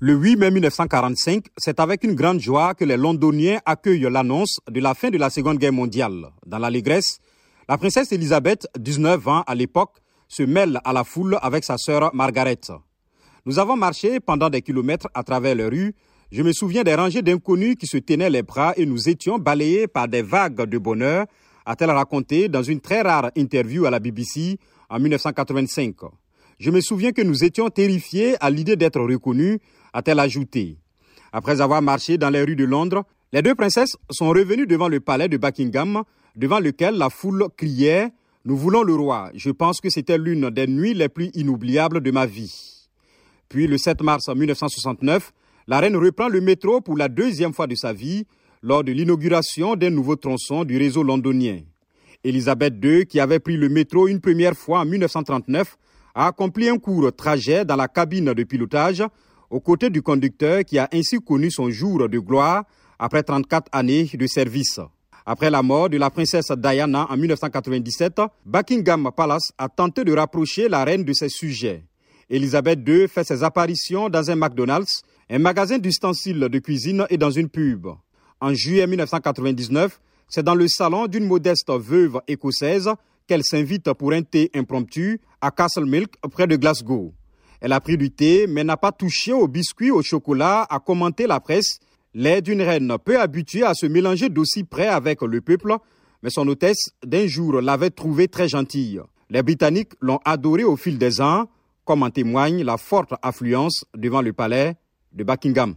Le 8 mai 1945, c'est avec une grande joie que les Londoniens accueillent l'annonce de la fin de la Seconde Guerre mondiale. Dans l'allégresse, la princesse Elisabeth, 19 ans à l'époque, se mêle à la foule avec sa sœur Margaret. Nous avons marché pendant des kilomètres à travers les rues. Je me souviens des rangées d'inconnus qui se tenaient les bras et nous étions balayés par des vagues de bonheur, a-t-elle raconté dans une très rare interview à la BBC en 1985. Je me souviens que nous étions terrifiés à l'idée d'être reconnus, a-t-elle ajouté. Après avoir marché dans les rues de Londres, les deux princesses sont revenues devant le palais de Buckingham, devant lequel la foule criait Nous voulons le roi. Je pense que c'était l'une des nuits les plus inoubliables de ma vie. Puis le 7 mars 1969, la reine reprend le métro pour la deuxième fois de sa vie lors de l'inauguration d'un nouveau tronçon du réseau londonien. Elisabeth II, qui avait pris le métro une première fois en 1939, a accompli un court trajet dans la cabine de pilotage aux côtés du conducteur qui a ainsi connu son jour de gloire après 34 années de service. Après la mort de la princesse Diana en 1997, Buckingham Palace a tenté de rapprocher la reine de ses sujets. Elisabeth II fait ses apparitions dans un McDonald's, un magasin d'ustensiles de cuisine et dans une pub. En juillet 1999, c'est dans le salon d'une modeste veuve écossaise qu'elle s'invite pour un thé impromptu à Castle Milk près de Glasgow. Elle a pris du thé mais n'a pas touché au biscuit au chocolat, a commenté la presse. L'aide d'une reine peu habituée à se mélanger d'aussi près avec le peuple, mais son hôtesse d'un jour l'avait trouvée très gentille. Les Britanniques l'ont adorée au fil des ans, comme en témoigne la forte affluence devant le palais de Buckingham.